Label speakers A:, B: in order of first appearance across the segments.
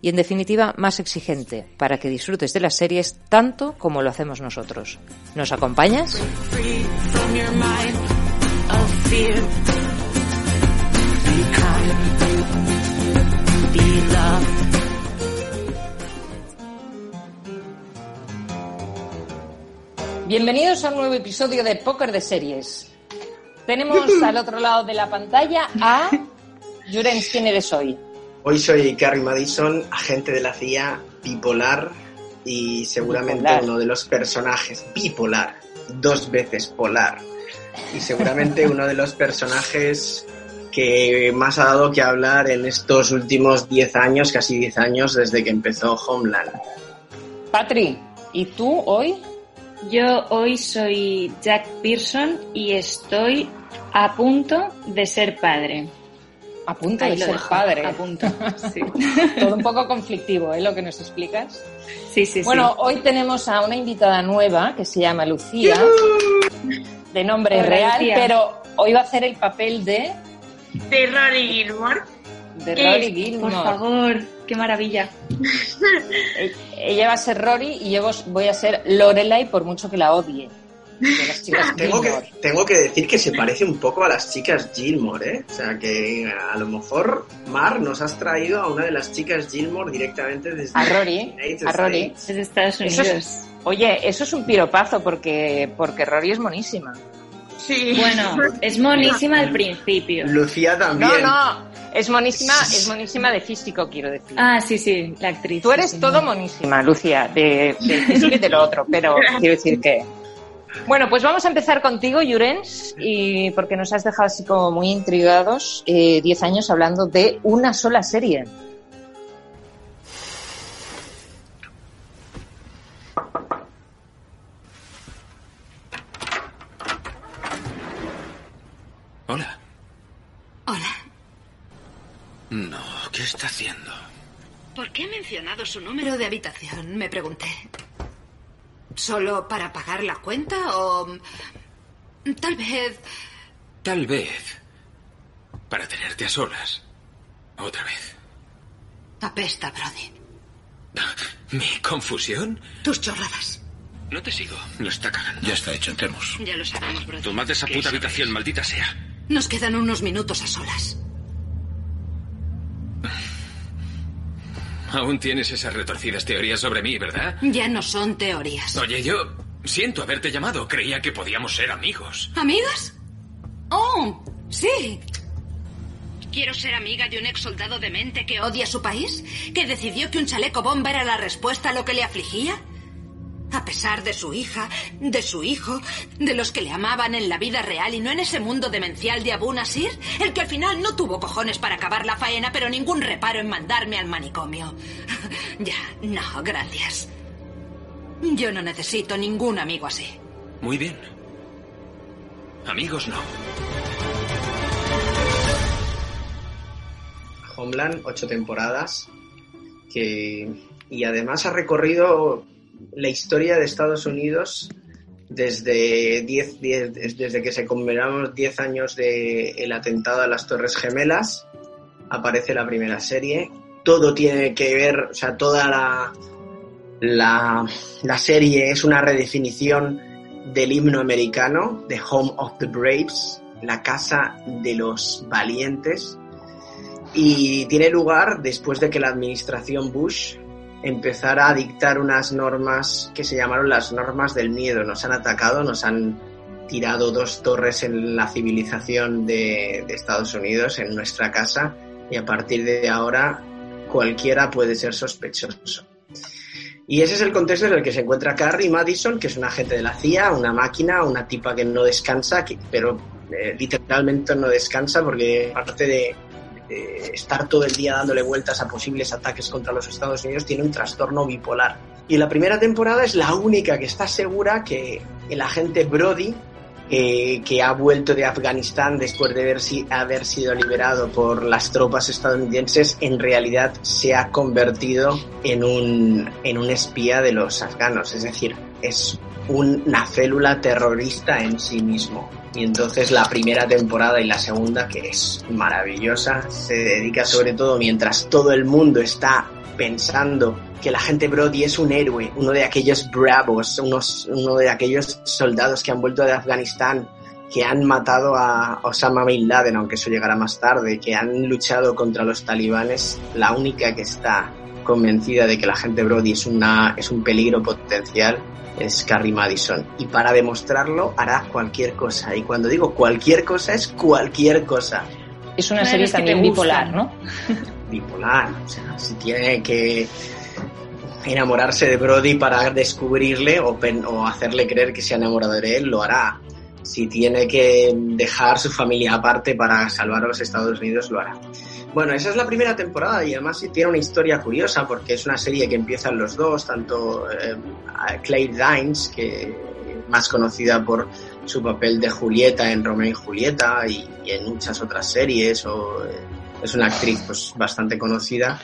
A: y en definitiva más exigente para que disfrutes de las series tanto como lo hacemos nosotros. ¿Nos acompañas? Bienvenidos a un nuevo episodio de Póker de Series. Tenemos al otro lado de la pantalla a Jurens, ¿quién eres hoy?
B: Hoy soy Carrie Madison, agente de la CIA, bipolar y seguramente
A: Bipolar.
B: uno de los personajes bipolar, dos veces polar. Y seguramente uno de los personajes que más ha dado que hablar en estos últimos 10 años, casi 10 años desde que empezó Homeland.
A: Patri, ¿y tú hoy?
C: Yo hoy soy Jack Pearson y estoy a punto de ser padre.
A: A punto
C: Ahí
A: de ser
C: dejo,
A: padre.
C: A punto, sí.
A: Todo un poco conflictivo, ¿eh? Lo que nos explicas.
C: Sí, sí,
A: Bueno, hoy tenemos a una invitada nueva que se llama Lucía, de nombre
C: Hola,
A: real,
C: Lucía.
A: pero hoy va a hacer el papel de,
D: de Rory Gilmore.
A: de
D: Eh,
A: Rory. Gilmore.
C: Por favor, qué maravilla.
A: E- Ella va a ser Rory y yo voy a ser Lorelai por mucho que la odie. De las chicas
B: Tengo que, tengo que decir que se parece un poco a las chicas Gilmore, ¿eh? O sea que a lo mejor, Mar, nos has traído a una de las chicas Gilmore directamente desde
A: A Rory, a Rory.
B: States.
C: Es de Estados
A: Eso
C: Unidos.
A: es- Oye, eso es un piropazo porque, porque Rory es monísima.
D: Sí.
C: Bueno, es monísima al principio.
B: Lucía también.
A: No, no, es monísima, es monísima de físico, quiero decir.
C: Ah, sí, sí, la actriz.
A: Tú eres
C: sí,
A: todo monísima, Lucía, de, de físico y de lo otro, pero quiero decir que... Bueno, pues vamos a empezar contigo, Yurens, y porque nos has dejado así como muy intrigados, eh, 10 años hablando de una sola serie.
E: Hola.
F: Hola.
E: No, ¿qué está haciendo?
F: ¿Por qué ha mencionado su número de habitación? Me pregunté. ¿Solo para pagar la cuenta o... Tal vez...
E: Tal vez. Para tenerte a solas. Otra vez.
F: Apesta, Brody.
E: ¿Mi confusión?
F: Tus chorradas.
E: No te sigo. Lo está cagando. Ya está hecho, entremos.
F: Ya lo sabemos, Brody.
E: Tomad esa puta habitación, maldita sea.
F: Nos quedan unos minutos a solas.
E: Aún tienes esas retorcidas teorías sobre mí, ¿verdad?
F: Ya no son teorías.
E: Oye, yo siento haberte llamado. Creía que podíamos ser amigos.
F: ¿Amigas? Oh, sí. Quiero ser amiga de un ex soldado demente que odia su país, que decidió que un chaleco bomba era la respuesta a lo que le afligía. A pesar de su hija, de su hijo, de los que le amaban en la vida real y no en ese mundo demencial de Abu Nasir, el que al final no tuvo cojones para acabar la faena, pero ningún reparo en mandarme al manicomio. ya, no, gracias. Yo no necesito ningún amigo así.
E: Muy bien. Amigos no.
B: Homeland, ocho temporadas, que, y además ha recorrido la historia de Estados Unidos desde, 10, 10 desde que se conmemoramos 10 años del atentado a las Torres Gemelas, aparece la primera serie, todo tiene que ver, o sea, toda la, la, la serie es una redefinición del himno americano, The Home of the Braves, la casa de los valientes, y tiene lugar después de que la administración Bush empezara a dictar unas normas que se llamaron las normas del miedo. Nos han atacado, nos han tirado dos torres en la civilización de, de Estados Unidos, en nuestra casa, y a partir de ahora cualquiera puede ser sospechoso. Y ese es el contexto en el que se encuentra Carrie Madison, que es un agente de la CIA, una máquina, una tipa que no descansa, pero eh, literalmente no descansa porque aparte de eh, estar todo el día dándole vueltas a posibles ataques contra los Estados Unidos, tiene un trastorno bipolar. Y la primera temporada es la única que está segura que el agente Brody, eh, que ha vuelto de Afganistán después de haber, si- haber sido liberado por las tropas estadounidenses, en realidad se ha convertido en un espía de los afganos. Es decir, es una célula terrorista en sí mismo. Y entonces la primera temporada y la segunda, que es maravillosa, se dedica sobre todo mientras todo el mundo está pensando que la gente Brody es un héroe, uno de aquellos bravos, unos, uno de aquellos soldados que han vuelto de Afganistán, que han matado a Osama Bin Laden, aunque eso llegará más tarde, que han luchado contra los talibanes, la única que está convencida de que la gente Brody es, una, es un peligro potencial es Carrie Madison. Y para demostrarlo hará cualquier cosa. Y cuando digo cualquier cosa es cualquier cosa.
A: Es una serie también bipolar, ¿no?
B: bipolar. O sea, si tiene que enamorarse de Brody para descubrirle o, pen- o hacerle creer que se ha enamorado de él, lo hará. Si tiene que dejar su familia aparte para salvar a los Estados Unidos, lo hará. Bueno, esa es la primera temporada y además tiene una historia curiosa porque es una serie que empiezan los dos, tanto eh, a Claire Danes, que más conocida por su papel de Julieta en Romeo y Julieta y, y en muchas otras series, o eh, es una actriz pues bastante conocida.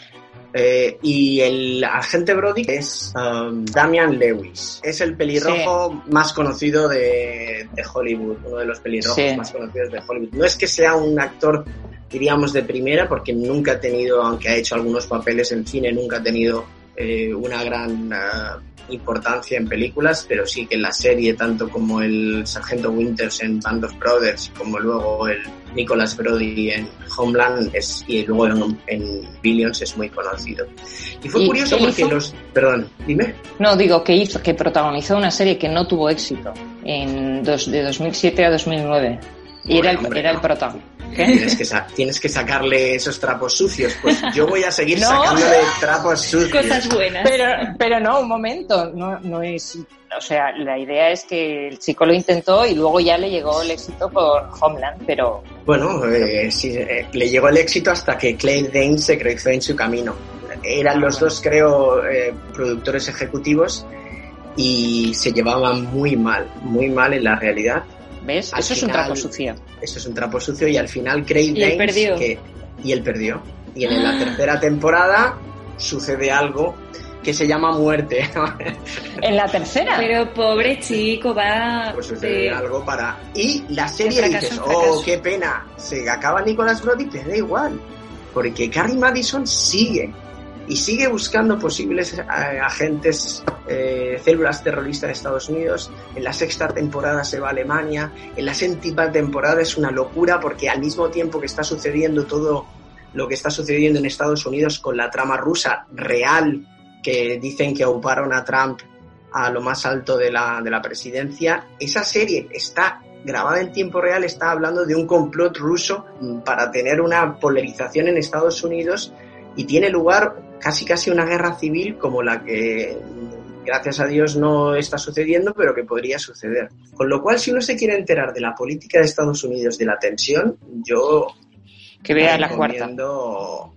B: Eh, y el agente Brody es um, Damian Lewis. Es el pelirrojo más conocido de, de Hollywood, uno de los pelirrojos
A: Sí.
B: más conocidos de Hollywood. No es que sea un actor, diríamos, de primera, porque nunca ha tenido, aunque ha hecho algunos papeles en cine, nunca ha tenido eh, una gran ah, importancia en películas, pero sí que en la serie, tanto como el Sargento Winters en Band of Brothers, como luego el Nicholas Brody en Homeland es, y luego en, en Billions es muy conocido. Y fue
A: ¿Y
B: curioso porque
A: hizo?
B: los... Perdón, dime.
A: No, digo que hizo, que protagonizó una serie que no tuvo éxito en dos, de 2007 a 2009. Y era el,
B: Hombre,
A: era.
B: Tienes que, sa- tienes que sacarle esos trapos sucios. Pues yo voy a seguir
A: No.
B: sacándole trapos sucios.
C: Cosas buenas.
A: Pero, pero no, un momento, no, no es, o sea, la idea es que el chico lo intentó y luego ya le llegó el éxito por Homeland, pero
B: Bueno, eh, sí, eh, le llegó el éxito hasta que Clay Danes se cruzó en su camino. Eran los dos, creo, eh, productores ejecutivos y se llevaban muy mal, muy mal en la realidad.
A: ¿Ves?
B: Al
A: Eso es un trapo sucio.
B: Eso es un trapo sucio y al final Craig
C: Y él perdió.
B: que y él perdió. Y en la tercera temporada sucede algo que se llama muerte.
A: En la tercera.
C: Pero pobre chico, va.
B: pues sucede
C: de-
B: algo para y la serie
C: fracaso
B: dices, oh, qué pena, se acaba Nicolas Brody, pero da igual, porque Carrie Madison sigue y sigue buscando posibles eh, agentes, eh, células terroristas de Estados Unidos. En la sexta temporada se va a Alemania. En la séptima temporada es una locura porque al mismo tiempo que está sucediendo todo lo que está sucediendo en Estados Unidos con la trama rusa real, que dicen que auparon a Trump a lo más alto de la, de la presidencia, esa serie está grabada en tiempo real, está hablando de un complot ruso mm, para tener una polarización en Estados Unidos y tiene lugar casi casi una guerra civil como la que gracias a Dios no está sucediendo, pero que podría suceder. Con lo cual, si uno se quiere enterar de la política de Estados Unidos, de la tensión, yo
A: Que vea la cuarta.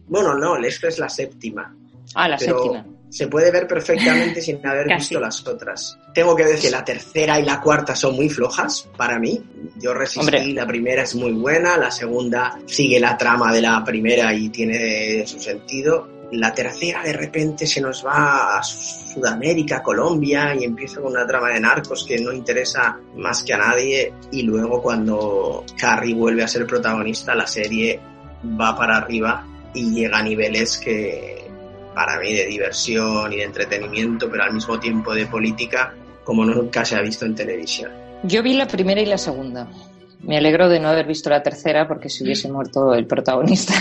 B: Bueno, no, esta es la séptima
A: Ah, la
B: pero
A: séptima.
B: Se puede ver perfectamente sin haber
C: Casi.
B: visto las otras. Tengo que decir, la tercera y la cuarta son muy flojas para mí. Yo resistí,
A: Hombre.
B: la primera es muy buena, la segunda sigue la trama de la primera y tiene su sentido. La tercera de repente se nos va a Sudamérica, Colombia y empieza con una trama de narcos que no interesa más que a nadie y luego cuando Carrie vuelve a ser protagonista la serie va para arriba y llega a niveles que para mí de diversión y de entretenimiento, pero al mismo tiempo de política, como nunca se ha visto en televisión.
A: Yo vi la primera y la segunda. Me alegro de no haber visto la tercera porque si hubiese muerto el protagonista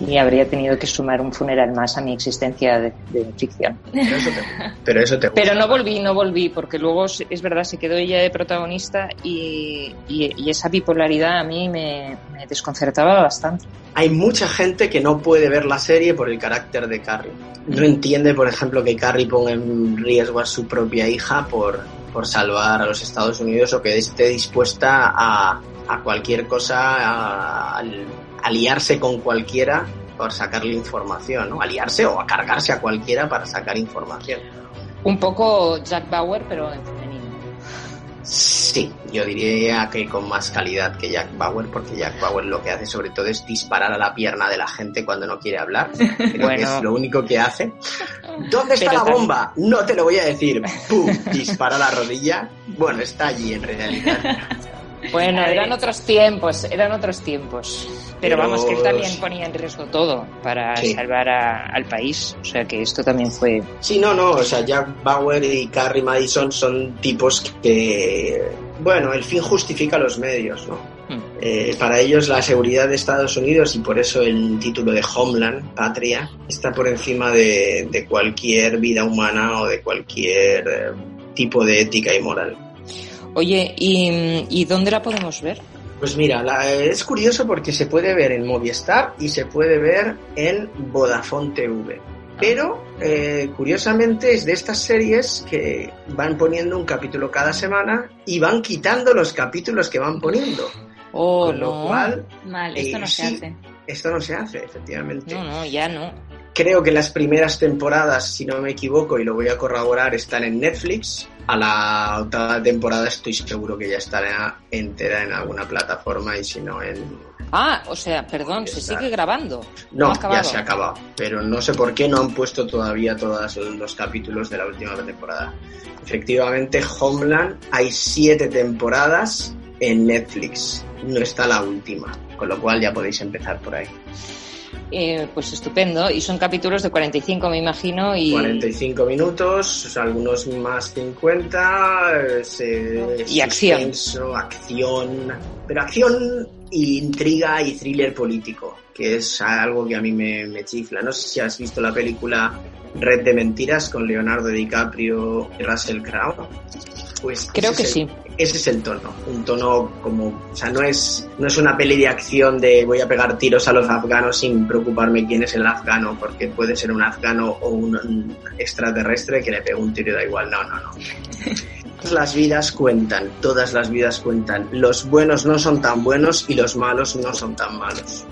A: y habría tenido que sumar un funeral más a mi existencia de, de ficción.
B: Pero eso te, pero eso te gusta.
A: Pero no volví, no volví, porque luego es verdad, se quedó ella de protagonista y, y- y esa bipolaridad a mí me, me desconcertaba bastante.
B: Hay mucha gente que no puede ver la serie por el carácter de Carrie. No entiende, por ejemplo, que Carrie ponga en riesgo a su propia hija por, por salvar a los Estados Unidos o que esté dispuesta a, a cualquier cosa a- al, aliarse con cualquiera por sacarle información, ¿no? Aliarse o a cargarse a cualquiera para sacar información.
A: Un poco Jack Bauer, pero en femenino.
B: Sí, yo diría que con más calidad que Jack Bauer, porque Jack Bauer lo que hace sobre todo es disparar a la pierna de la gente cuando no quiere hablar. Creo que es lo único que hace. ¿Dónde está
A: Pero
B: la
A: también-
B: bomba? No te lo voy a decir. ¡Pum! Dispara la rodilla. Bueno, está allí en realidad.
A: Bueno, eran otros tiempos, eran otros tiempos. Pero,
B: Pero-
A: vamos, que él también ponía en riesgo todo para
B: Sí.
A: salvar a- al país. O sea que esto también fue.
B: Sí, no, no, o sea, Jack Bauer y Carrie Madison son tipos que, bueno, el fin justifica los medios, ¿no?
A: Hmm.
B: Eh, para ellos la seguridad de Estados Unidos y por eso el título de Homeland, Patria, está por encima de, de cualquier vida humana o de cualquier eh, tipo de ética y moral.
A: Oye, ¿y, y dónde la podemos ver?
B: Pues mira, la- es curioso porque se puede ver en Movistar y se puede ver en Vodafone TV. Pero, eh, curiosamente, es de estas series que van poniendo un capítulo cada semana y van quitando los capítulos que van poniendo.
A: Oh,
B: Con lo
A: no.
B: cual,
C: Mal, esto
B: Eh,
C: no se
B: sí.
C: hace.
B: esto no se hace, efectivamente.
A: No, no, ya no.
B: Creo que las primeras temporadas, si no me equivoco, y lo voy a corroborar, están en Netflix. A la octava temporada estoy seguro que ya estará entera en alguna plataforma y si no en...
A: Ah, o sea, perdón, se sigue grabando.
B: No,
A: ha
B: ya se ha acabado. Pero no sé por qué no han puesto todavía todos los capítulos de la última temporada. Efectivamente, Homeland hay siete temporadas en Netflix. No está la última. Con lo cual ya podéis empezar por ahí.
A: Eh, pues estupendo. Y son capítulos de 45, me imagino. Y,
B: 45 minutos, algunos más 50. es, eh,
A: Y acción.
B: acción. Pero acción, y intriga y thriller político, que es algo que a mí me, me chifla. No sé si has visto la película Red de Mentiras con Leonardo DiCaprio y Russell Crowe. Pues
A: Creo que sí.
B: ese es el tono, un tono como, o sea, no es, no es una peli de acción de voy a pegar tiros a los afganos sin preocuparme quién es el afgano, porque puede ser un afgano o un, extraterrestre que le pega un tiro y da igual, no, no, no. Todas las vidas cuentan, todas las vidas cuentan. Los buenos no son tan buenos y los malos no son tan malos.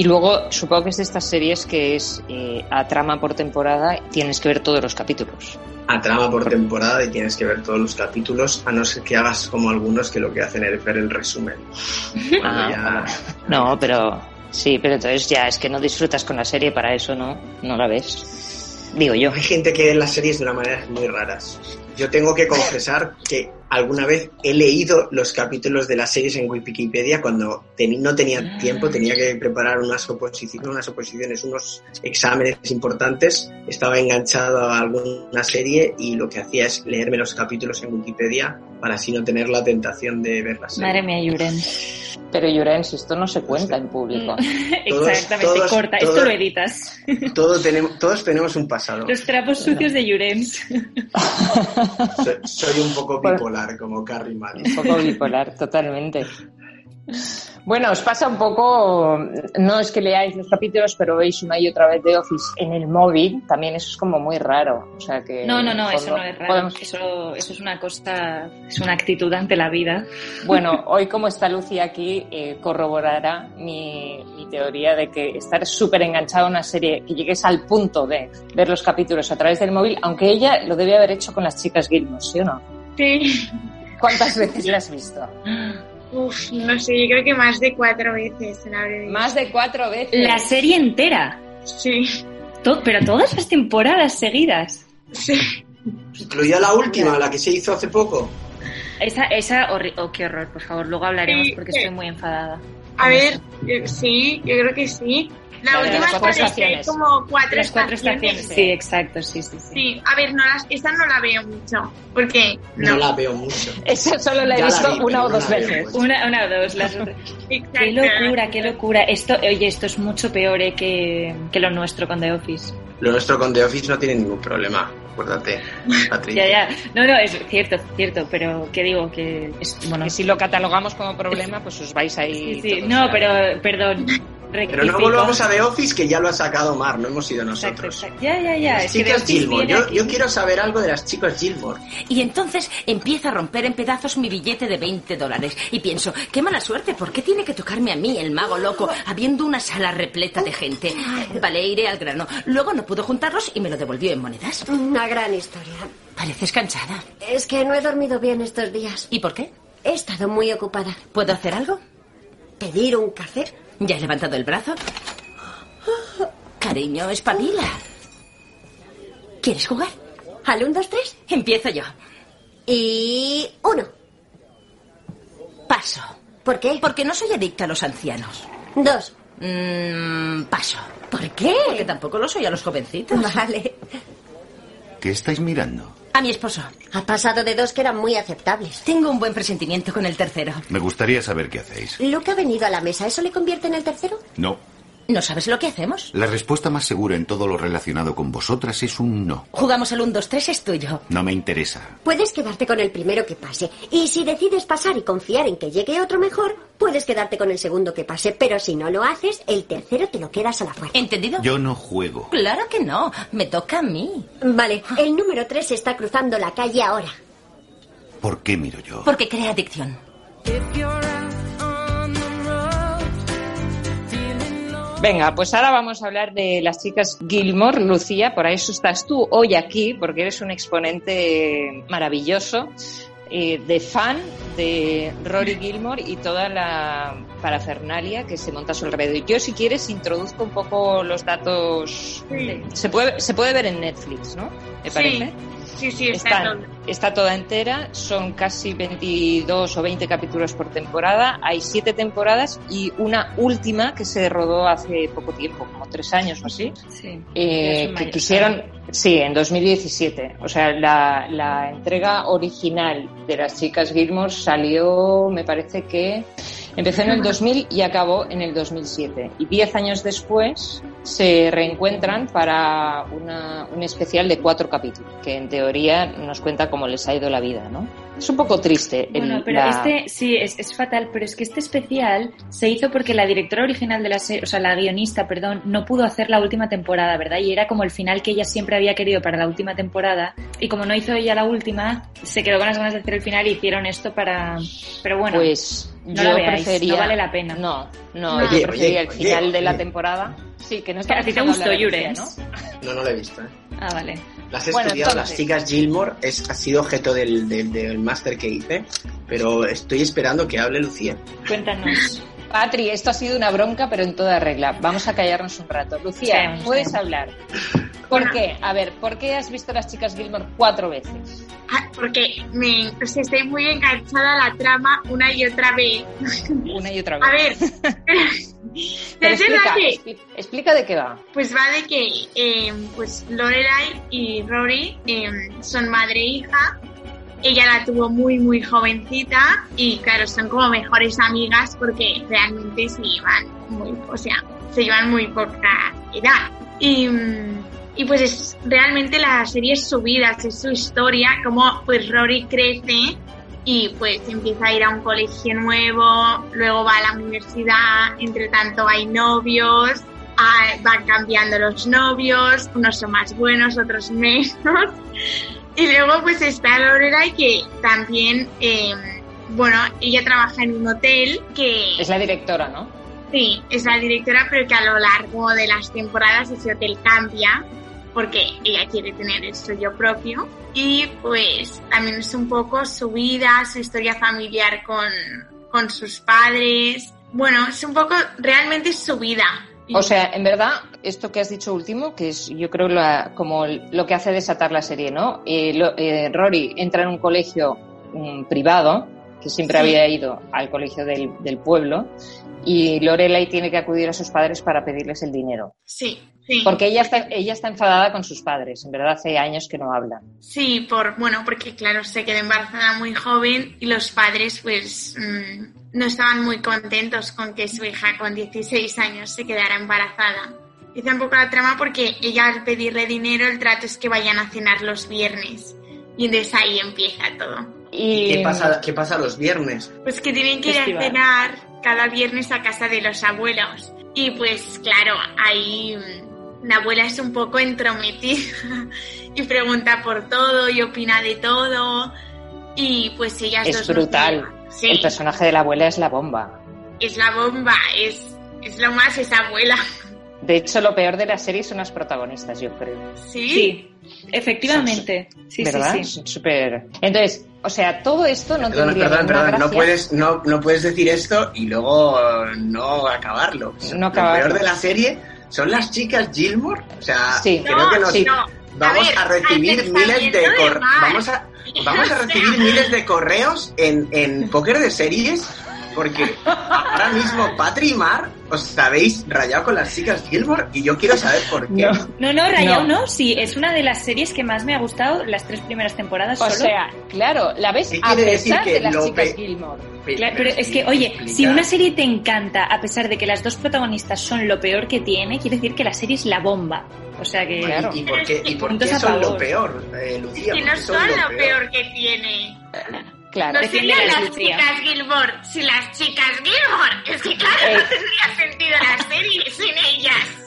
A: Y luego supongo que es de estas series que es eh, a trama por temporada. Tienes que ver todos los capítulos.
B: A trama por temporada y tienes que ver todos los capítulos, a no ser que hagas como algunos que lo que hacen es ver el resumen.
A: Ah,
B: ya-
A: No, pero sí, pero entonces ya es que no disfrutas con la serie para eso, ¿no? No la ves. Digo yo.
B: Hay gente que ve las series de una manera muy raras. Yo tengo que confesar que alguna vez he leído los capítulos de las series en Wikipedia cuando no tenía tiempo, tenía que preparar unas oposiciones, unas oposiciones, unos exámenes importantes. Estaba enganchado a alguna serie y lo que hacía es leerme los capítulos en Wikipedia para así no tener la tentación de ver la serie.
C: Madre mía, Yuren.
A: Pero Llorens, esto no se cuenta en público.
B: Todos-
C: Exactamente,
B: todos-
C: corta. Esto lo editas.
B: Tenemos, todos tenemos un pasado.
C: Los trapos sucios de Yurens.
B: Soy, soy un poco bipolar como Carrie Madison.
A: Un poco bipolar, totalmente. Bueno, os pasa un poco, no es que leáis los capítulos, pero veis una y otra vez de Office en el móvil, también eso es como muy raro. O sea que
C: No, no, no, eso no es raro.
A: podemos-
C: Eso, eso es una cosa, es una actitud ante la vida.
A: Bueno, hoy como está Lucía aquí, eh, corroborará mi, mi teoría de que estar súper enganchado a una serie, que llegues al punto de ver los capítulos a través del móvil, aunque ella lo debe haber hecho con las chicas Gilmore, ¿sí o no?
D: Sí.
A: ¿Cuántas veces la has visto?
D: Uf, no sé, yo creo que más de cuatro veces la habré visto.
A: Más de cuatro veces.
C: La serie entera.
D: Sí.
C: To- pero todas las temporadas seguidas.
D: Sí.
B: Incluía la última, la que se hizo hace poco.
C: Esa, esa, horri- oh, qué horror, por favor, luego hablaremos
D: Sí,
C: porque estoy muy enfadada.
D: A ver, eh, sí, yo creo que sí. La,
A: La
D: última
A: las cuatro
D: es
A: estaciones.
D: como cuatro
C: Las cuatro
D: estaciones.
C: estaciones. Sí, exacto, sí, sí, sí.
D: Sí, a ver, no las, esa no la veo mucho. Porque
B: No,
D: no.
B: la veo mucho.
A: Eso solo la he
B: Ya la
A: visto
B: vi, pero
A: una o
B: no
A: dos
B: la veo
A: veces.
C: Una, una o dos, las. Qué locura, qué locura. Esto, oye, esto es mucho peor eh, que, que lo nuestro con The Office.
B: Lo nuestro con The Office no tiene ningún problema, acuérdate, Patricia.
C: Ya, ya. No, no, es cierto, cierto, pero que digo que es, bueno,
A: Que si lo catalogamos como problema, pues os vais ahí.
C: Sí, sí, no,
A: a-
C: pero perdón.
B: Pero no volvamos a The Office, que ya lo ha sacado Mar, no hemos sido nosotros.
C: Ya, ya, ya.
B: Las chicas Gilmore. Yo, yo, quiero saber algo de las chicas Gilmore.
G: Y entonces empieza a romper en pedazos mi billete de 20 dólares. Y pienso, qué mala suerte, ¿por qué tiene que tocarme a mí, el mago loco, habiendo una sala repleta de gente? Vale, iré al grano. Luego no pudo juntarlos y me lo devolvió en monedas.
H: Una gran historia.
G: Pareces cansada.
H: Es que no he dormido bien estos días.
G: ¿Y por qué?
H: He estado muy ocupada.
G: ¿Puedo hacer algo?
H: ¿Pedir un café?
G: ¿Ya has levantado el brazo? Cariño, espabila. ¿Quieres jugar?
H: ¿Al 1, 2, 3?
G: Empiezo yo.
H: Y. uno.
G: Paso.
H: ¿Por qué?
G: Porque no soy adicta a los ancianos.
H: Dos.
G: Mm, paso.
H: ¿Por qué?
G: Porque tampoco lo soy a los jovencitos.
H: Vale.
I: ¿Qué estáis mirando?
G: A mi esposo.
H: Ha pasado de dos que eran muy aceptables.
G: Tengo un buen presentimiento con el tercero.
I: Me gustaría saber qué hacéis.
H: Luke ha venido a la mesa. ¿Eso le convierte en el tercero?
I: No.
G: ¿No sabes lo que hacemos?
I: La respuesta más segura en todo lo relacionado con vosotras es un no.
G: Jugamos al 1, 2, 3, es tuyo.
I: No me interesa.
H: Puedes quedarte con el primero que pase. Y si decides pasar y confiar en que llegue otro mejor, puedes quedarte con el segundo que pase. Pero si no lo haces, el tercero te lo quedas a la fuerza.
G: ¿Entendido?
I: Yo no juego.
G: Claro que no. Me toca a mí.
H: Vale, el número tres está cruzando la calle ahora.
I: ¿Por qué miro yo?
G: Porque crea adicción.
A: Venga, pues ahora vamos a hablar de las chicas Gilmore. Lucía, por eso estás tú hoy aquí, porque eres un exponente maravilloso eh, de fan de Rory Gilmore y toda la parafernalia que se monta a su alrededor. Yo, si quieres, introduzco un poco los datos. Se, puede, se puede ver en Netflix, ¿no? Me parece.
D: Sí, sí, está,
A: está, toda entera. Son casi 22 o 20 capítulos por temporada. Hay siete temporadas y una última que se rodó hace poco tiempo, como tres años o así.
C: Sí.
A: Eh, que quisieron, sí, en 2017. O sea, la, la entrega original de las chicas Gilmore salió, me parece que empezó en el 2000 y acabó en el 2007. Y diez años después se reencuentran para una, un especial de cuatro capítulos, que en teoría nos cuenta cómo les ha ido la vida, ¿no? Es un poco triste. el-
C: Bueno, pero
A: la-
C: este sí, es, es fatal, pero es que este especial se hizo porque la directora original de la serie, o sea, la guionista, perdón, no pudo hacer la última temporada, ¿verdad? Y era como el final que ella siempre había querido para la última temporada. Y como no hizo ella la última, se quedó con las ganas de hacer el final y hicieron esto para... Pero bueno,
A: Pues
C: no
A: yo
C: la veáis,
A: prefería.
C: no vale la pena.
A: No, no,
B: Oye,
A: yo prefería
B: oye,
A: el final
B: oye,
A: de la
B: oye.
A: temporada. Sí, que no
C: Que a ti te gustó, Yurens.
A: ¿no?
B: No, no lo he visto. ¿eh?
C: Ah, vale.
B: Las he
A: Bueno,
B: estudiado,
A: entonces-
B: las chicas Gilmore es, ha sido objeto del, del, del máster que hice, pero estoy esperando que hable Lucía.
C: Cuéntanos.
A: Patri, esto ha sido una bronca, pero en toda regla. Vamos a callarnos un rato. Lucía,
C: Sí,
A: puedes
C: sí.
A: hablar. ¿Por qué? A ver, ¿por qué has visto las chicas Gilmore cuatro veces?
D: Ah, Porque me, sea, estoy muy enganchada a la trama una y otra vez.
A: Una y otra vez.
D: A ver,
A: Pero explica,
D: que
A: expli- explica de qué va.
D: pues va de que eh, pues Lorelai y Rory eh, son madre e hija. Ella la tuvo muy muy jovencita y claro, son como mejores amigas porque realmente se llevan muy, o sea, se llevan muy poca edad. Y, mm, y pues es realmente la serie es su vida, es su historia, como pues Rory crece y pues empieza a ir a un colegio nuevo, luego va a la universidad, entre tanto hay novios, van cambiando los novios, unos son más buenos, otros menos. Y luego pues está Lorelai que también, eh, bueno, ella trabaja en un hotel que...
A: Es la directora, ¿no?
D: Sí, es la directora, pero que a lo largo de las temporadas ese hotel cambia porque ella quiere tener el suyo propio. Y pues también es un poco su vida, su historia familiar con, con sus padres. Bueno, es un poco, realmente su vida.
A: O sea, en verdad, esto que has dicho último, que es yo creo la- como lo que hace desatar la serie, ¿no? Eh, eh, Rory entra en un colegio mm, privado, que siempre
D: Sí.
A: había ido al colegio del, del pueblo, y Lorelai tiene que acudir a sus padres para pedirles el dinero.
D: sí, sí.
A: Porque ella está, ella está enfadada con sus padres, en verdad hace años que no hablan.
D: Sí, por, bueno, porque claro, se quedó embarazada muy joven y los padres pues mm, no estaban muy contentos con que su hija con 16 años se quedara embarazada. Dice un poco la trama porque ella al pedirle dinero el trato es que vayan a cenar los viernes y entonces ahí empieza todo.
A: Y,
B: ¿Qué pasa, ¿Qué pasa los viernes?
D: Pues que tienen que ir a
C: Festival.
D: cenar cada viernes a casa de los abuelos. Y pues claro, ahí mm, la abuela es un poco entrometida y pregunta por todo y opina de todo. Y pues ellas
A: Es
D: dos
A: brutal.
D: Sí,
A: El personaje de la abuela es la bomba.
D: es la bomba, es, es lo más esa abuela.
A: De hecho, lo peor de la serie son las protagonistas, yo creo.
D: Sí,
C: Sí, efectivamente. Sí,
A: ¿Verdad?
C: sí, sí.
A: Son Súper. Entonces, o sea, todo esto no
B: Perdón,
A: tendría
B: perdón, perdón, no puedes, no, no puedes decir esto y luego no acabarlo.
A: No.
B: Lo peor de la serie son las chicas Gilmore. O sea,
A: Sí.
B: creo
D: no,
B: que nos
A: sí.
B: vamos
D: ver,
B: a, recibir miles de correos. Vamos a, vamos a recibir miles de correos en, en póker de series. Porque ahora mismo Patri y Mar os habéis rayado con las chicas Gilmore y yo quiero saber por qué.
A: No.
C: No, no, Rayado
A: No.
C: no. Sí, es una de las series que más me ha gustado las tres primeras temporadas
A: O
C: solo.
A: sea, claro, la ves
B: ¿Qué
A: a
B: quiere decir
A: pesar
B: que
A: de las chicas
B: pe-
A: Gilmore.
C: Claro, pero es que, oye, si una serie te encanta, a pesar de que las dos protagonistas son lo peor que tiene, quiere decir que la serie es la bomba. O sea que...
A: Claro.
B: ¿Y, por qué, y por qué son lo peor, eh, Lucía?
D: que
B: ¿Por
D: no son lo peor que tiene.
A: Claro.
D: No serían
C: la
D: las chicas Gilmore, si las chicas Gilmore. Es que claro,
A: Eh.
D: no tendría sentido la serie sin ellas.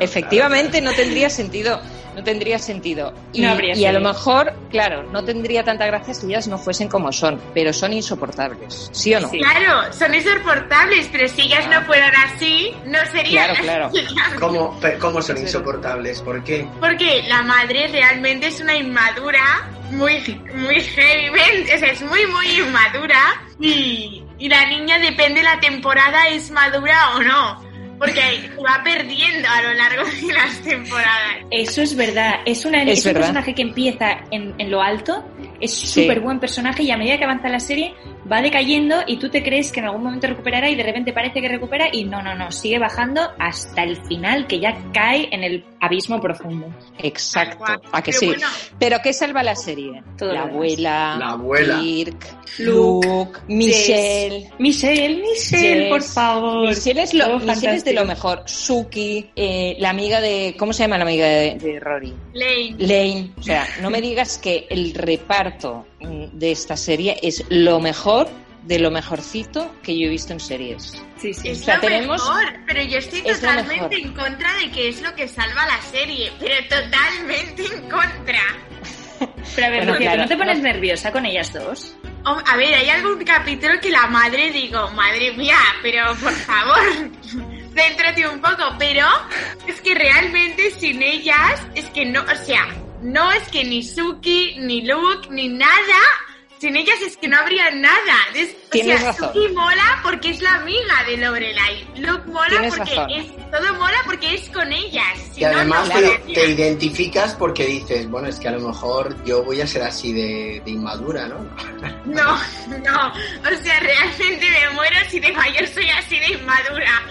A: Efectivamente, no tendría sentido. No tendría sentido. Y,
C: No habría
A: y a lo mejor, claro, no tendría tanta gracia si ellas no fuesen como son, pero son insoportables. ¿Sí o no?
C: Sí.
D: Claro, son insoportables, pero si ellas no fueran así, no serían
A: Claro, claro.
B: ¿Cómo, son insoportables? ¿Por qué?
D: Porque la madre realmente es una inmadura muy, muy heavy, o sea, es muy, muy inmadura. Y, y la niña, depende la temporada, es madura o no. Porque va perdiendo a lo largo de las temporadas.
C: Eso es verdad. Es, una,
A: Es
C: es, un personaje que empieza en, en lo alto, es
A: Sí.
C: súper buen personaje y a medida que avanza la serie va decayendo y tú te crees que en algún momento recuperará y de repente parece que recupera y no, no, no, sigue bajando hasta el final que ya cae en el abismo profundo.
A: Exacto. ¿A que
D: Pero
A: sí?
D: bueno.
A: Pero ¿qué salva la serie?
C: Todo
A: la abuela,
B: La abuela.
A: Kirk,
C: Luke,
A: Luke, Michelle.
C: Michelle, Michelle, por favor.
A: Michelle es, lo, Michelle es de lo mejor. Suki, eh, la amiga de. ¿Cómo se llama la amiga de, de Rory?
D: Lane.
A: Lane. O sea, no me digas que el reparto mm, de esta serie es lo mejor de lo mejorcito que yo he visto en series.
C: Sí, sí.
D: Es
A: O sea,
D: lo
A: tenemos-
D: mejor, pero yo estoy
A: es
D: totalmente en contra de que es lo que salva la serie, pero totalmente en contra.
C: Pero a ver,
A: Bueno,
C: Lucía, ¿tú
A: claro,
C: ¿no te pones
A: no-
C: nerviosa con ellas dos?
D: Oh, A ver, hay algún capítulo que la madre digo, madre mía, pero por favor, céntrate un poco, pero es que realmente sin ellas, es que no, o sea, no es que ni Suki, ni Luke, ni nada, sin ellas es que no habría nada. Es- o sea,
A: razón.
D: Suki mola porque es la amiga de Lorelai, Luke mola
A: Tienes
D: porque
A: razón.
D: es, todo mola porque es con ellas. Si
B: Y
D: no,
B: además
D: no
B: te, identificas porque dices, bueno, es que a lo mejor yo voy a ser así de, de inmadura, ¿no?
D: No, no. O sea, realmente me muero si de mayor soy así de inmadura.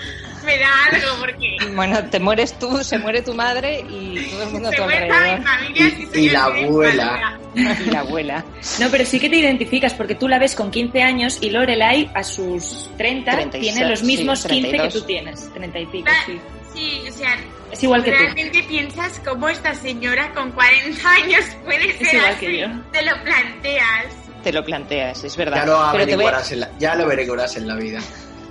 D: Me da algo porque
A: Bueno, te mueres tú, se muere tu madre y todo el mundo a tu
D: mi
A: alrededor.
D: familia
B: Y- y la abuela.
A: Y la abuela.
C: No, pero sí que te identificas porque tú la ves con 15 años y Lorelai a sus 30
A: 36,
C: tiene los mismos
A: sí,
C: 15 que
A: 32.
C: tú tienes, 30 y pico,
D: Va-
C: sí.
D: Sí, o sea,
C: Es igual que tú.
D: realmente piensas cómo esta señora con 40 años puede ser
C: igual
D: así.
C: que yo.
D: Te lo planteas.
A: Te lo planteas, es verdad.
B: Ya lo
A: Pero te voy
B: averiguarás, en la, ya lo averiguarás en la vida.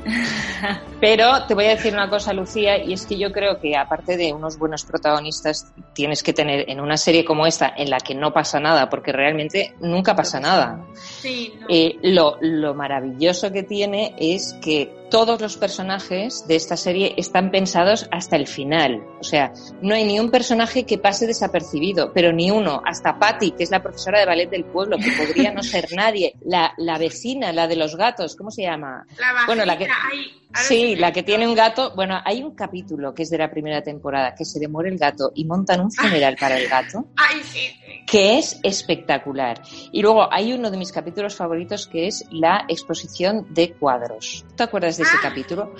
A: Pero te voy a decir una cosa, Lucía, y es que yo creo que aparte de unos buenos protagonistas, tienes que tener en una serie como esta, en la que no pasa nada, porque realmente nunca pasa nada.
D: Sí, no.
A: Eh, lo, lo maravilloso que tiene es que todos los personajes de esta serie están pensados hasta el final. O sea, no hay ni un personaje que pase desapercibido, pero ni uno. Hasta Patty, que es la profesora de ballet del pueblo, que podría no ser nadie. La, la vecina, la de los gatos, ¿cómo se llama?
D: la
A: bueno, la que- Sí, la que tiene un gato. Bueno, hay un capítulo que es de la primera temporada que se muere el gato y montan un funeral para el gato
D: Ay, sí, sí.
A: Que es espectacular. Y luego hay uno de mis capítulos favoritos que es la exposición de cuadros. ¿Te acuerdas de ese
D: Ah.
A: capítulo?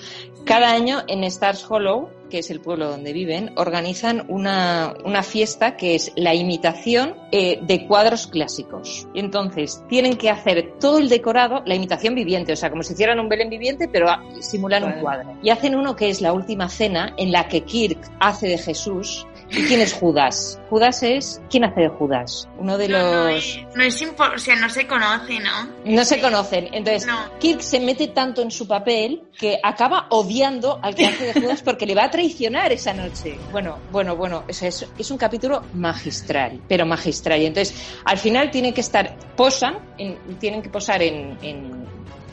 A: Cada año en Stars Hollow, que es el pueblo donde viven, organizan una, una fiesta que es la imitación eh, de cuadros clásicos. Y entonces tienen que hacer todo el decorado, la imitación viviente, o sea, como si hicieran un Belén viviente, pero simulan un cuadro. Y hacen uno que es la última cena, en la que Kirk hace de Jesús ¿Y quién es Judas? Judas es... ¿Quién hace de Judas? Uno de
D: No, no
A: los...
D: es, no es impo- o sea, no se conoce, ¿no?
A: No se conocen. Entonces,
D: No.
A: Kirk se mete tanto en su papel que acaba odiando al que hace de Judas porque le va a traicionar esa noche. Bueno, bueno, bueno, o sea, es, es un capítulo magistral, pero magistral. Y entonces, al final tienen que estar, posan, en- tienen que posar en... en-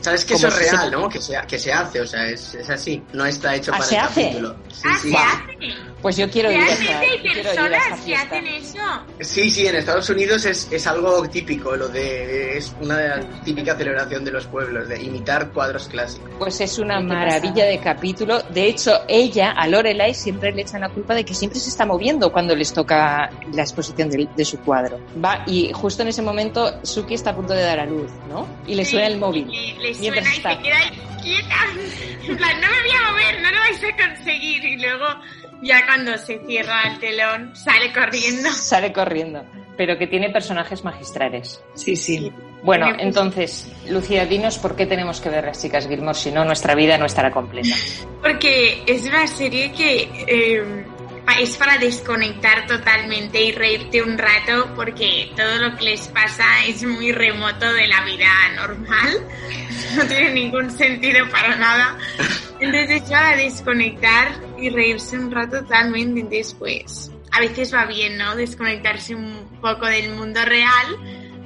B: Sabes que eso es
A: si se-
B: real, ¿no? Que se, que se hace, o sea, es, es así. No está hecho
A: Ah,
B: para
A: ¿se
B: el
A: hace?
B: capítulo. Sí,
D: Ah,
B: sí.
D: se hace.
A: Pues yo quiero ir a esa,
D: Realmente hay personas que hacen eso.
B: Sí, sí, en Estados Unidos es, es algo típico, lo de es una de las típica celebración de los pueblos, de imitar cuadros clásicos.
A: Pues es una maravilla
C: pasada.
A: de capítulo. De hecho, ella, a Lorelai, siempre le echan la culpa de que siempre se está moviendo cuando les toca la exposición de, de su cuadro. Va, y justo en ese momento, Suki está a punto de dar a luz, ¿no? Y le suena el móvil.
D: Y le suena
A: Mientras
D: y
A: está.
D: se queda quieta. En plan, no me voy a mover, no lo vais a conseguir. Y luego, ya cuando se cierra el telón, sale corriendo.
A: Sale corriendo. Pero que tiene personajes magistrales.
C: Sí, sí.
A: Bueno, entonces, Lucía, dinos por qué tenemos que ver las chicas Gilmore, si no, nuestra vida no estará completa.
D: Porque es una serie que eh, es para desconectar totalmente y reírte un rato porque todo lo que les pasa es muy remoto de la vida normal. No tiene ningún sentido para nada. Entonces es para desconectar y reírse un rato totalmente. Pues a veces va bien, ¿no? Desconectarse un poco del mundo real.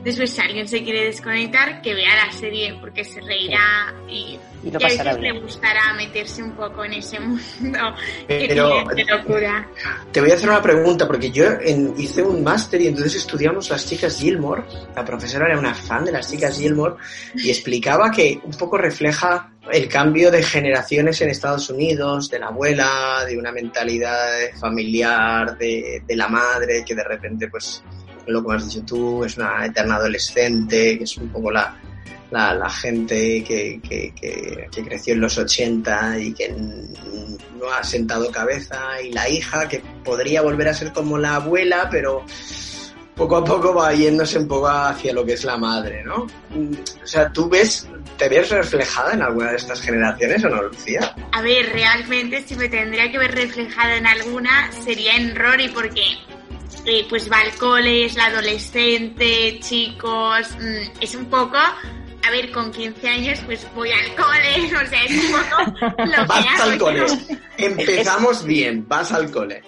D: Después si alguien se quiere desconectar, que vea la serie porque se reirá y
A: Y lo
D: y a veces le gustará meterse un poco en ese mundo que
B: Pero-
D: tiene de locura.
B: Te voy a hacer una pregunta, porque yo en- hice un máster y entonces estudiamos las chicas Gilmore. La profesora era una fan de las chicas Gilmore y explicaba que un poco refleja el cambio de generaciones en Estados Unidos, de la abuela, de una mentalidad familiar, de, de la madre, que de repente, pues, lo que has dicho tú, es una eterna adolescente, que es un poco la, la, gente que, que, que, creció en los 80 y que no ha sentado cabeza, y la hija que podría volver a ser como la abuela, pero poco a poco va yéndose un poco hacia lo que es la madre, ¿no? O sea, ¿tú ves, te ves reflejada en alguna de estas generaciones o no, Lucía?
D: A ver, realmente si me tendría que ver reflejada en alguna sería en Rory porque eh, pues va al cole, es la adolescente, chicos, mm, es un poco... A ver, con 15 años pues voy al cole, o sea, es un poco lo que
B: Vas
D: hago,
B: al cole.
D: ¿no?
B: Empezamos bien, vas al cole.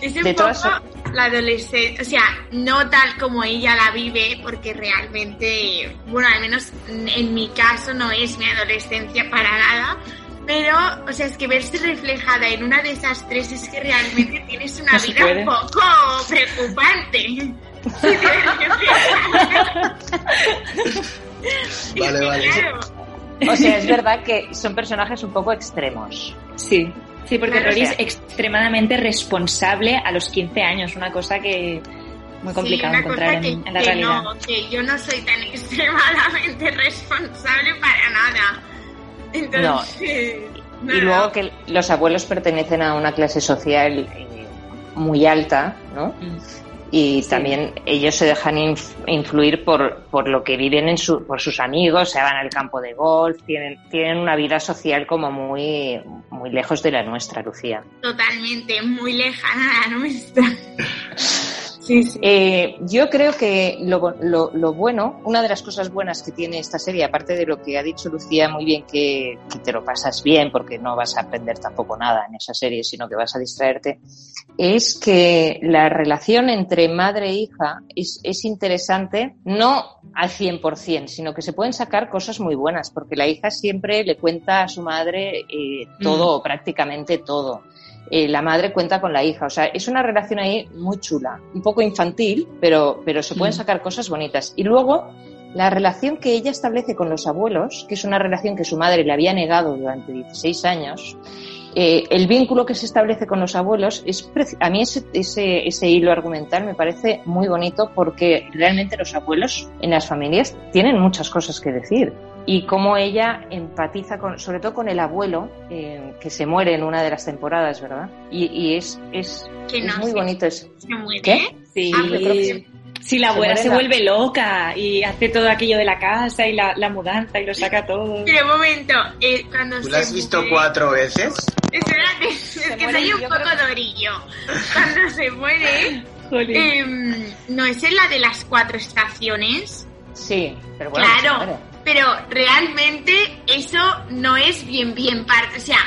D: Es un
A: De
D: poco
A: todas
D: la adolescencia, o sea, no tal como ella la vive, porque realmente, bueno, al menos en mi caso no es mi adolescencia para nada, pero, o sea, es que verse reflejada en una de esas tres es que realmente tienes una
A: No
D: vida un poco preocupante.
B: Vale,
D: Es que,
B: vale.
D: claro,
A: O sea, es verdad que son personajes un poco extremos.
C: Sí, sí, porque
D: Claro,
C: Rory
A: o
C: es extremadamente responsable a los 15 años, una cosa que muy complicado
D: sí, una
C: encontrar
D: cosa
C: en, en la
D: que
C: realidad.
D: no, que yo no soy tan extremadamente responsable para nada. Entonces, no,
A: Y luego que los abuelos pertenecen a una clase social eh, muy alta, ¿no?
C: Mm.
A: Y
C: Sí.
A: también ellos se dejan inf- influir por, por lo que viven en su, por sus amigos, se van al campo de golf, tienen, tienen una vida social como muy, muy lejos de la nuestra, Lucía.
D: totalmente muy lejana a la nuestra. Sí, sí.
A: Eh, yo creo que lo, lo- lo bueno, una de las cosas buenas que tiene esta serie, aparte de lo que ha dicho Lucía muy bien, que, que te lo pasas bien porque no vas a aprender tampoco nada en esa serie, sino que vas a distraerte, es que la relación entre madre e hija es, es interesante, no al 100%, sino que se pueden sacar cosas muy buenas, porque la hija siempre le cuenta a su madre eh, todo o prácticamente todo eh, la madre cuenta con la hija. O sea, es una relación ahí muy chula, un poco infantil, pero, pero se pueden
C: Mm.
A: sacar cosas bonitas. Y luego, la relación que ella establece con los abuelos, que es una relación que su madre le había negado durante 16 años, eh, el vínculo que se establece con los abuelos es a mí ese, ese, ese hilo argumental me parece muy bonito porque realmente los abuelos en las familias tienen muchas cosas que decir y cómo ella empatiza con, sobre todo con el abuelo eh, que se muere en una de las temporadas, ¿verdad? Y, y es, es,
D: Que
A: es
D: no
A: muy bonito. Es,
D: Se muere.
A: ¿Qué?
C: Sí,
D: Ah, próximo.
C: sí, la abuela se vuelve loca y hace todo aquello de la casa y la, la mudanza y lo saca todo.
D: Pero un momento, eh, cuando
B: ¿Tú
D: se
B: la has visto
D: muere-
B: cuatro veces?
D: Espérate, es que soy un poco
A: creo que-
D: dorillo. Cuando se muere,
C: Jolín.
D: em, no es en la de las cuatro estaciones.
A: Sí, pero bueno, se
D: claro,
A: muere.
D: Pero realmente eso no es bien, bien parte. O sea,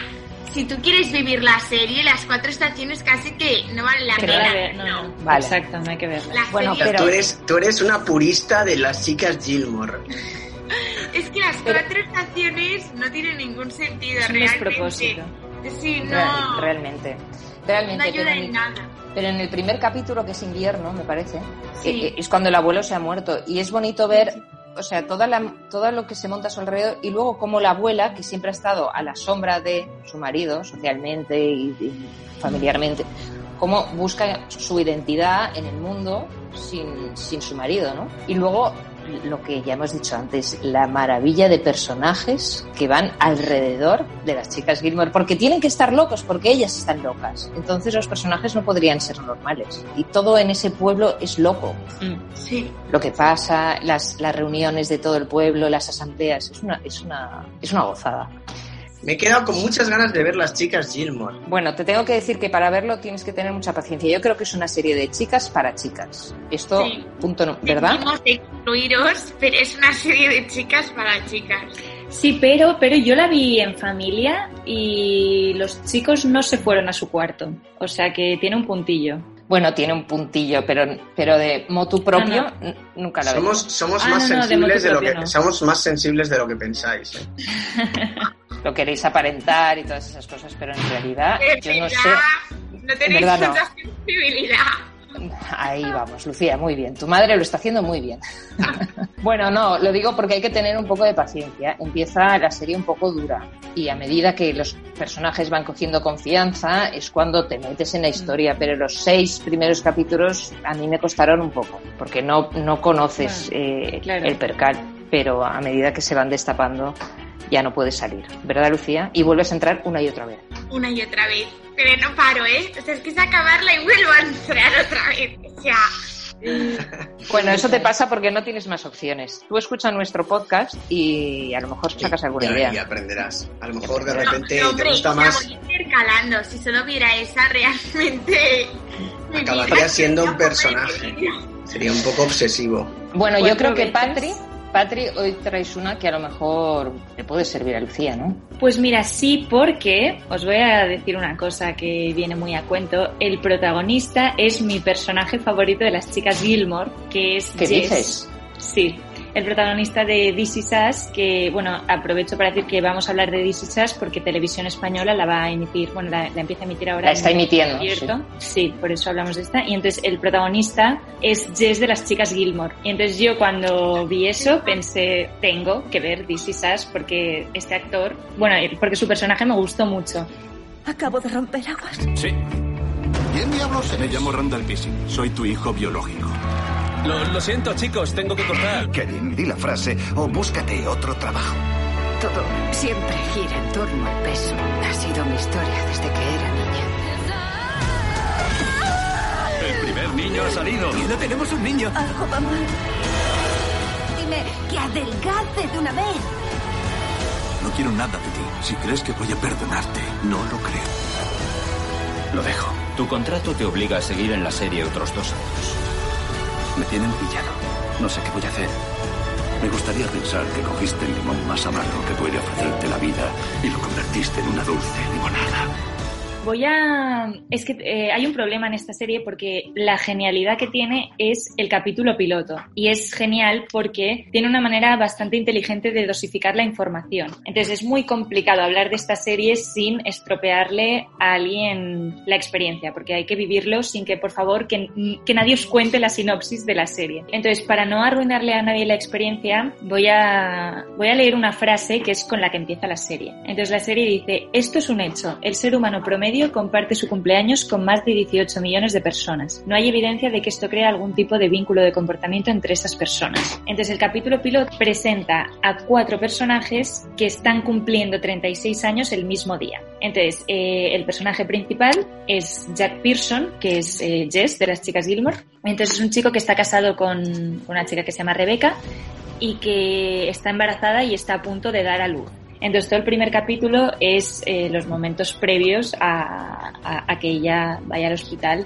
D: si tú quieres vivir la serie, las cuatro estaciones casi que no vale la pena.
C: la ve- no, no.
A: Vale.
C: Exacto, no hay que verla.
D: La
A: Bueno,
D: serie-
A: pero-
B: Tú eres, tú eres una purista de las chicas Gilmore.
D: Es que las cuatro estaciones no tienen ningún sentido
C: Es un
D: realmente.
C: despropósito.
D: Sí, no,
A: Real- realmente.
D: no
A: Realmente,
D: ayuda
A: pero en,
D: nada.
A: pero en el primer capítulo, que es invierno, me parece,
D: Sí.
A: eh, es cuando el abuelo se ha muerto. Y es bonito ver, o sea, toda la, todo lo que se monta a su alrededor y luego como la abuela, que siempre ha estado a la sombra de su marido, socialmente y, y familiarmente, cómo busca su identidad en el mundo sin, sin su marido, ¿no? Y luego lo que ya hemos dicho antes, la maravilla de personajes que van alrededor de las chicas Gilmore, porque tienen que estar locos, porque ellas están locas. Entonces los personajes no podrían ser normales. Y todo en ese pueblo es loco.
C: Mm.
D: Sí.
A: Lo que pasa, las, las reuniones de todo el pueblo, las asambleas, es una, es una, es una gozada.
B: Me he quedado con muchas ganas de ver las chicas Gilmore.
A: Bueno, te tengo que decir que para verlo tienes que tener mucha paciencia. Yo creo que es una serie de chicas para chicas. Esto,
D: Sí.
A: punto, no- ¿verdad?
D: Excluiros, pero es una serie de chicas para chicas.
C: Sí, pero, pero yo la vi en familia y los chicos no se fueron a su cuarto. O sea que tiene un puntillo.
A: Bueno, tiene un puntillo, pero, pero de motu propio
C: Ah,
A: nunca la
B: Somos,
A: veo.
B: somos
C: Ah,
B: más
C: no, no, de
B: sensibles de, lo que
C: no.
B: somos más sensibles de lo que pensáis. ¿eh?
A: Lo queréis aparentar y todas esas cosas, pero en realidad
D: De
A: yo no sé.
D: no tenéis
A: verdad no.
D: tanta sensibilidad.
A: Ahí vamos, Lucía, muy bien. Tu madre lo está haciendo muy bien. bueno, no, lo digo porque hay que tener un poco de paciencia. Empieza la serie un poco dura y a medida que los personajes van cogiendo confianza es cuando te metes en la historia. Pero los seis primeros capítulos a mí me costaron un poco porque no, no conoces eh,
C: claro.
A: el percal. Pero a medida que se van destapando ya no puedes salir, ¿verdad, Lucía? Y vuelves a entrar una y otra vez.
D: Una y otra vez. Pero no paro, ¿eh? O sea, es que es acabarla y vuelvo a entrar otra vez. O sea,
A: Bueno, eso te pasa porque no tienes más opciones. Tú escucha nuestro podcast y a lo mejor sacas alguna
B: Y-
A: idea.
B: Y aprenderás. A lo mejor de
A: No,
B: repente
D: no,
B: te
D: hombre,
B: gusta
D: la
B: más.
D: voy intercalando. Si solo viera esa, realmente...
B: Acabaría siendo un personaje. Sería un poco obsesivo.
A: Bueno, yo creo que
C: veces.
A: Patri, hoy traes una que a lo mejor le puede servir a Lucía, ¿no?
C: Pues mira, sí, porque os voy a decir una cosa que viene muy a cuento. El protagonista es mi personaje favorito de las chicas Gilmore, que es
A: ¿Qué
C: Jess.
A: dices?
C: Sí, el protagonista de This Is Us, que bueno, aprovecho para decir que vamos a hablar de This Is Us porque Televisión Española la va a emitir, bueno, la, la empieza a emitir ahora.
A: La está
C: en
A: emitiendo,
C: abierto. Sí. por eso hablamos de esta. Y entonces el protagonista es Jess de las chicas Gilmore. Y entonces yo cuando vi eso pensé, tengo que ver This Is Us porque este actor, bueno, porque su personaje me gustó mucho.
J: Acabo de romper aguas.
K: Sí.
I: ¿Quién diablos
K: Me llamo Randall Pissing. Soy tu hijo biológico. Lo, lo siento, chicos. Tengo que cortar.
I: Kevin, di la frase o búscate otro trabajo.
J: Todo siempre gira en torno al peso. Ha sido mi historia desde que era niña.
K: El primer niño ha salido.
J: no tenemos un niño. Algo va mal. Dime que adelgace de una vez.
K: No quiero nada de ti. Si crees que voy a perdonarte, no lo creo. Lo dejo.
L: Tu contrato te obliga a seguir en la serie otros dos años.
K: Me tienen pillado. No sé qué voy a hacer.
M: Me gustaría pensar que cogiste el limón más amargo que puede ofrecerte la vida y lo convertiste en una dulce limonada.
C: Voy a... Es que eh, hay un problema en esta serie porque la genialidad que tiene es el capítulo piloto. Y es genial porque tiene una manera bastante inteligente de dosificar la información. Entonces es muy complicado hablar de esta serie sin estropearle a alguien la experiencia, porque hay que vivirlo sin que, por favor, que, que nadie os cuente la sinopsis de la serie. Entonces, para no arruinarle a nadie la experiencia, voy a, voy a leer una frase que es con la que empieza la serie. Entonces la serie dice, esto es un hecho, el ser humano promedio comparte su cumpleaños con más de 18 millones de personas. No hay evidencia de que esto crea algún tipo de vínculo de comportamiento entre esas personas. Entonces el capítulo piloto presenta a cuatro personajes que están cumpliendo 36 años el mismo día. Entonces eh, el personaje principal es Jack Pearson, que es eh, Jess de las chicas Gilmore. Entonces es un chico que está casado con una chica que se llama Rebecca y que está embarazada y está a punto de dar a luz. Entonces todo el primer capítulo es eh, los momentos previos a, a- a que ella vaya al hospital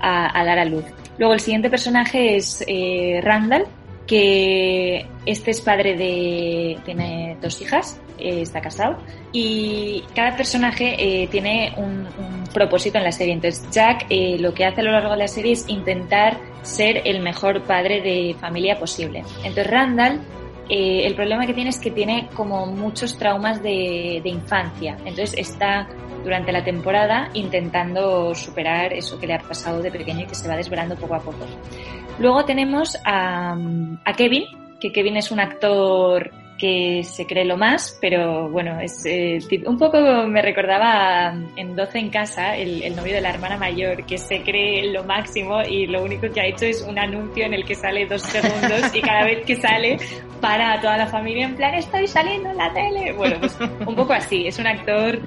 C: a, a dar a luz. Luego el siguiente personaje es eh, Randall, que este es padre de... tiene dos hijas, eh, está casado, y cada personaje eh, tiene un, un propósito en la serie. Entonces Jack eh, lo que hace a lo largo de la serie es intentar ser el mejor padre de familia posible. Entonces Randall eh, el problema que tiene es que tiene como muchos traumas de, de infancia. Entonces está durante la temporada intentando superar eso que le ha pasado de pequeño y que se va desvelando poco a poco. Luego tenemos a, a Kevin, que Kevin es un actor que se cree lo más, pero bueno, es eh, un poco me recordaba en 12 en casa, el, el novio de la hermana mayor, que se cree lo máximo y lo único que ha hecho es un anuncio en el que sale dos segundos y cada vez que sale para toda la familia en plan, estoy saliendo en la tele. Bueno, pues un poco así, es un actor,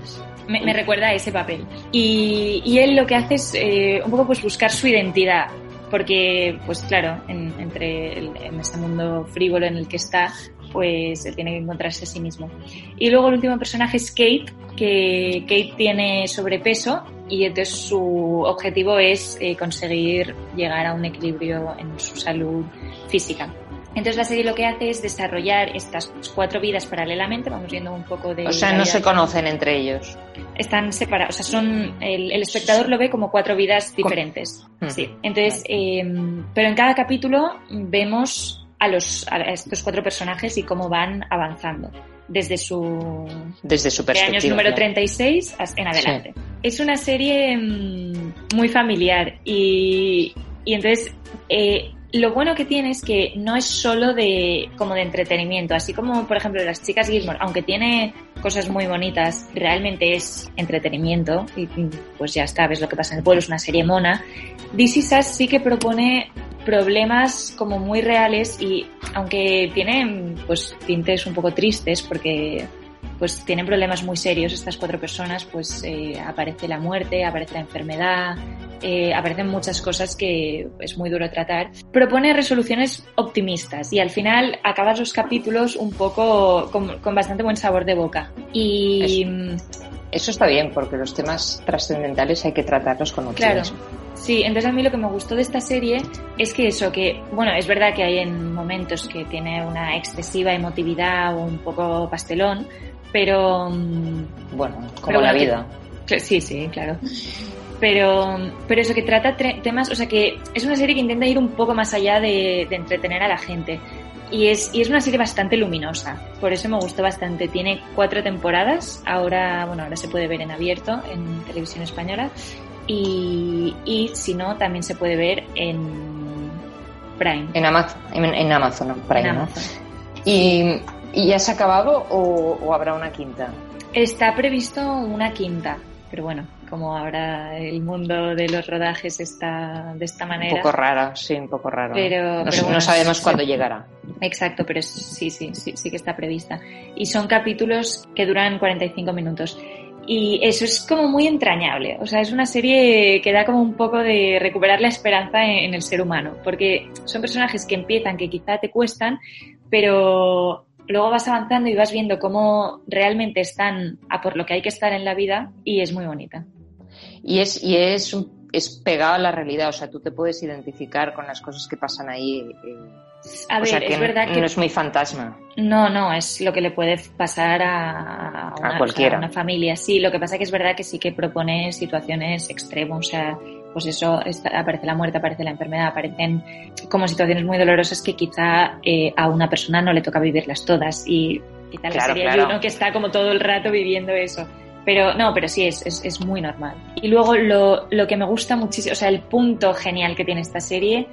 C: me, recuerda a ese papel. Y, y él lo que hace es eh, un poco pues buscar su identidad porque, pues claro, en, entre en este mundo frívolo en el que está, pues él tiene que encontrarse a sí mismo. Y luego el último personaje es Kate, que Kate tiene sobrepeso y entonces su objetivo es eh, conseguir llegar a un equilibrio en su salud física. Entonces la serie lo que hace es desarrollar estas cuatro vidas paralelamente, vamos viendo un poco de...
A: O sea, no se
C: de-
A: conocen entre ellos.
C: están separados, o sea, son el, el espectador lo ve como cuatro vidas diferentes.
A: Mm.
C: Sí. Entonces, eh, pero en cada capítulo vemos a los a estos cuatro personajes y cómo van avanzando desde su
A: Desde su
C: de
A: perspectiva.
C: años número
A: claro.
C: 36 as- en adelante. Es una serie mm, muy familiar y, y entonces eh, lo bueno que tiene es que no es solo de como de entretenimiento, así como por ejemplo las chicas Gilmore, aunque tiene cosas muy bonitas, realmente es entretenimiento y pues ya está, ves lo que pasa en el pueblo, es una serie mona. This Is sí que propone problemas como muy reales y aunque tienen pues tintes un poco tristes porque pues tienen problemas muy serios estas cuatro personas, pues eh, aparece la muerte, aparece la enfermedad, eh, aparecen muchas cosas que es muy duro tratar. Propone resoluciones optimistas y al final acabas los capítulos un poco con, con bastante buen sabor de boca. Y
A: Eso está bien, porque los temas trascendentales hay que tratarlos con
C: Claro.
A: optimismo.
C: Sí, entonces a mí lo que me gustó de esta serie es que eso, que, bueno, es verdad que hay en momentos que tiene una excesiva emotividad o un poco pastelón, pero... mm,
A: Bueno, como
C: pero
A: la
C: bueno,
A: vida.
C: que- sí, sí, claro. Pero, pero eso que trata temas, o sea que es una serie que intenta ir un poco más allá de, de entretener a la gente. Y es, y es una serie bastante luminosa, por eso me gustó bastante. Tiene cuatro temporadas, ahora, bueno, ahora se puede ver en abierto en televisión española y, y si no, también se puede ver en Prime.
A: En Amazon, en, en Amazon, Prime,
C: En
A: ¿no?
C: Amazon.
A: ¿Y, ¿Y ya se ha acabado o, o habrá una quinta?
C: Está previsto una quinta, pero bueno, como ahora el mundo de los rodajes está de esta manera.
A: Un poco rara, sí, un poco raro.
C: Pero-
A: no,
C: pero
A: sabemos
C: sí.
A: cuándo llegará.
C: Exacto, pero sí, sí, sí, sí que está prevista. Y son capítulos que duran 45 minutos. Y eso es como muy entrañable. O sea, es una serie que da como un poco de recuperar la esperanza en, en el ser humano. Porque son personajes que empiezan, que quizá te cuestan, pero luego vas avanzando y vas viendo cómo realmente están a por lo que hay que estar en la vida y es muy bonita.
A: Y es, y es, es pegado a la realidad, o sea, tú te puedes identificar con las cosas que pasan ahí. eh,
C: A
A: o
C: ver,
A: sea, que
C: es verdad
A: no,
C: que
A: no es muy fantasma.
C: No, no, es lo que le puede pasar a, una,
A: cualquiera.
C: a una familia. Sí, lo que pasa que es verdad que sí que propone situaciones extremas, o sea, pues eso, está- aparece la muerte, aparece la enfermedad, aparecen como situaciones muy dolorosas que quizá eh, a una persona no le toca vivirlas todas y quizá la
A: Claro,
C: serie
A: claro.
C: hay uno que está como todo el rato viviendo eso. Pero no, pero sí, es, es, es muy normal. Y luego lo, lo que me gusta muchísimo, o sea, el punto genial que tiene esta serie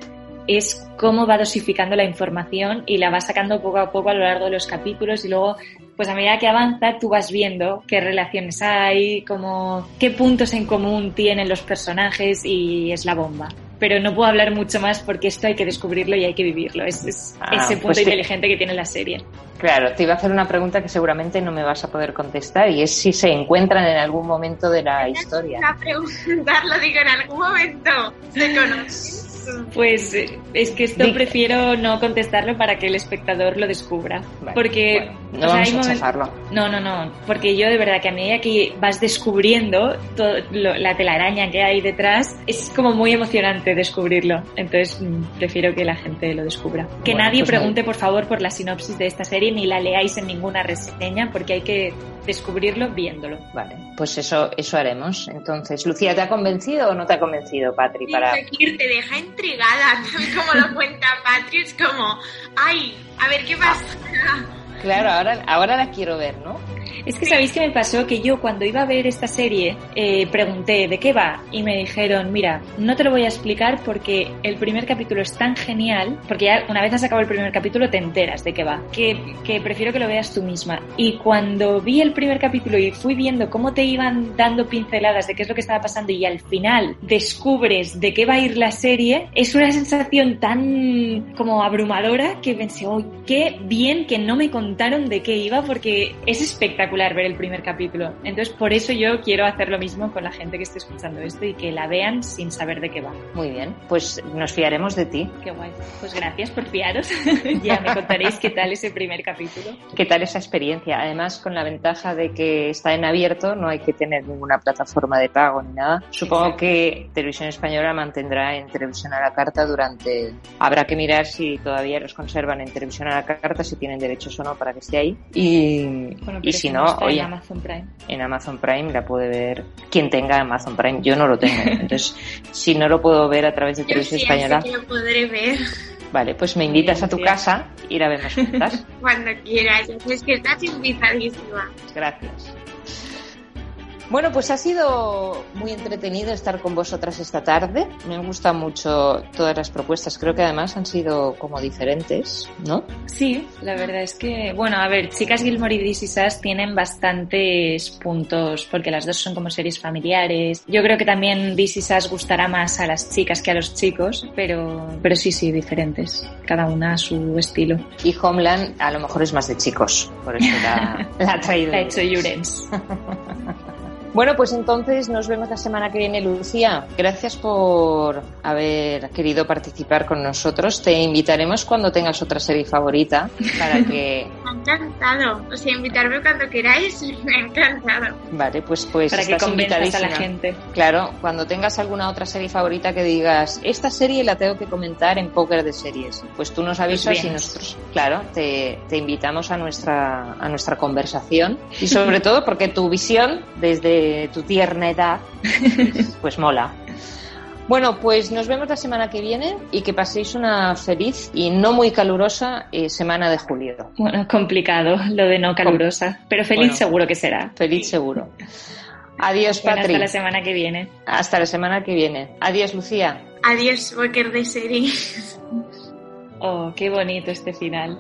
C: es cómo va dosificando la información y la va sacando poco a poco a lo largo de los capítulos y luego, pues a medida que avanza, tú vas viendo qué relaciones hay, cómo, qué puntos en común tienen los personajes y es la bomba. Pero no puedo hablar mucho más porque esto hay que descubrirlo y hay que vivirlo. Es, es
A: Ah,
C: ese punto
A: pues te-
C: inteligente que tiene la serie.
A: Claro, te iba a hacer una pregunta que seguramente no me vas a poder contestar y es si se encuentran en algún momento de la historia.
D: A preguntarlo, digo, en algún momento se conocen.
C: Pues eh, es que esto prefiero no contestarlo para que el espectador lo descubra. porque
A: no vamos a chafarlo.
C: No, no, no. Porque yo de verdad que a medida que vas descubriendo todo la telaraña que hay detrás, es como muy emocionante descubrirlo. Entonces mm, prefiero que la gente lo descubra. Que nadie pues pregunte, por favor, por la sinopsis de esta serie ni la leáis en ninguna reseña porque hay que descubrirlo viéndolo.
A: Vale, pues eso, eso haremos. Entonces, Lucía, ¿te ha convencido o no te ha convencido, Patri? Para...
D: Te deja intrigada, como lo cuenta Patri, es como, ay, a ver qué pasa.
A: Claro, ahora, ahora la quiero ver, ¿no?
C: Es que sabéis que me pasó que yo cuando iba a ver esta serie eh, pregunté de qué va y me dijeron, mira, no te lo voy a explicar porque el primer capítulo es tan genial, porque ya una vez has acabado el primer capítulo te enteras de qué va, que, que prefiero que lo veas tú misma. Y cuando vi el primer capítulo y fui viendo cómo te iban dando pinceladas de qué es lo que estaba pasando y al final descubres de qué va a ir la serie, es una sensación tan como abrumadora que pensé, oh, qué bien que no me contaron de qué iba porque es espectacular ver el primer capítulo. Entonces, por eso yo quiero hacer lo mismo con la gente que esté escuchando esto y que la vean sin saber de qué va.
A: Muy bien, pues nos fiaremos de ti.
C: Qué guay. Pues gracias por fiaros. ya me contaréis qué tal ese primer capítulo.
A: ¿Qué tal esa experiencia? Además, con la ventaja de que está en abierto, no hay que tener ninguna plataforma de pago ni nada. Supongo que Televisión Española mantendrá en televisión a la carta durante. Habrá que mirar si todavía los conservan en televisión a la carta, si tienen derechos o no para que esté ahí. Y, y si no,
C: en Amazon Prime.
A: En Amazon Prime la puede ver quien tenga Amazon Prime. Yo no lo tengo. Entonces, si no lo puedo ver a través de Televisión Española.
D: lo podré ver.
A: Vale, pues me invitas a tu casa y la vemos juntas.
D: Cuando quieras, es que estás invitadísima.
A: Gracias. Bueno, pues ha sido muy entretenido estar con vosotras esta tarde. Me gustan mucho todas las propuestas. Creo que además han sido como diferentes, ¿no?
C: Sí, la verdad es que, bueno, a ver, Chicas Gilmore y DC Sass tienen bastantes puntos porque las dos son como series familiares. Yo creo que también DC Sass gustará más a las chicas que a los chicos, pero, pero sí, sí, diferentes. Cada una a su estilo.
A: Y Homeland a lo mejor es más de chicos, por eso la, la ha traído.
C: La ha hecho Jurens.
A: Bueno, pues entonces nos vemos la semana que viene, Lucía. Gracias por haber querido participar con nosotros. Te invitaremos cuando tengas otra serie favorita para que...
D: Me ha encantado. O sea, invitarme cuando queráis, me ha encantado.
A: Vale, pues, pues
C: para que convenzas a la gente.
A: Claro, cuando tengas alguna otra serie favorita que digas, esta serie la tengo que comentar en Póker de Series, pues tú nos avisas pues y nosotros, claro, te, te invitamos a nuestra, a nuestra conversación y sobre todo porque tu visión desde tu tierna edad, pues mola. Bueno, pues nos vemos la semana que viene y que paséis una feliz y no muy calurosa eh, semana de julio.
C: Bueno, complicado lo de no calurosa, pero feliz seguro que será.
A: Feliz seguro. Adiós, Patri.
C: hasta la semana que viene.
A: Hasta la semana que viene. Adiós, Lucía.
D: Adiós, Walker de serie.
C: Oh, qué bonito este final.